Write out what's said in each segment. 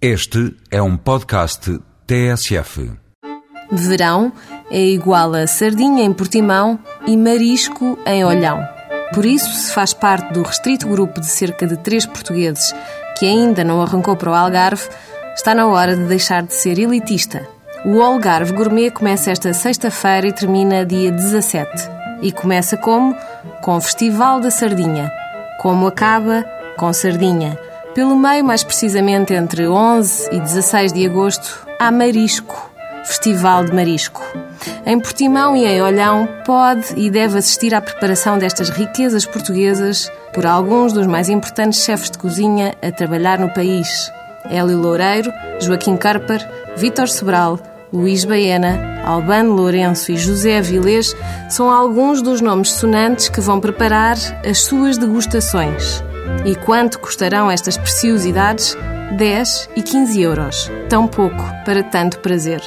Este é um podcast TSF. Verão é igual a sardinha em Portimão e marisco em Olhão. Por isso, se faz parte do restrito grupo de cerca de três portugueses que ainda não arrancou para o Algarve, está na hora de deixar de ser elitista. O Algarve Gourmet começa esta sexta-feira e termina dia 17. E começa como? Com o Festival da Sardinha. Como acaba? Com sardinha. Pelo meio, mais precisamente entre 11 e 16 de agosto, há Marisco, Festival de Marisco. Em Portimão e em Olhão pode e deve assistir à preparação destas riquezas portuguesas por alguns dos mais importantes chefes de cozinha a trabalhar no país. Hélio Loureiro, Joaquim Carper, Vítor Sobral, Luís Baena, Albano Lourenço e José Avilés são alguns dos nomes sonantes que vão preparar as suas degustações. E quanto custarão estas preciosidades? 10 e 15 euros. Tão pouco para tanto prazer.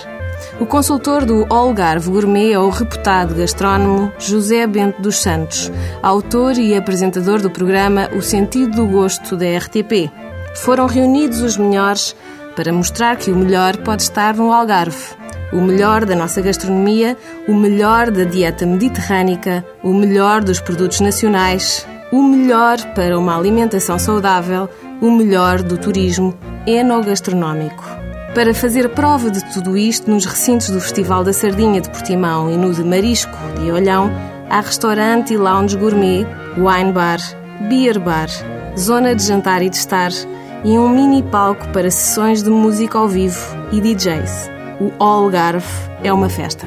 O consultor do Algarve Gourmet é o reputado gastrónomo José Bento dos Santos, autor e apresentador do programa O Sentido do Gosto da RTP. Foram reunidos os melhores para mostrar que o melhor pode estar no Algarve. O melhor da nossa gastronomia, o melhor da dieta mediterrânica, o melhor dos produtos nacionais, o melhor para uma alimentação saudável, o melhor do turismo enogastronómico. Para fazer prova de tudo isto, nos recintos do Festival da Sardinha de Portimão e no de Marisco de Olhão, há restaurante e lounge gourmet, wine bar, beer bar, zona de jantar e de estar e um mini palco para sessões de música ao vivo e DJs. O Algarve é uma festa.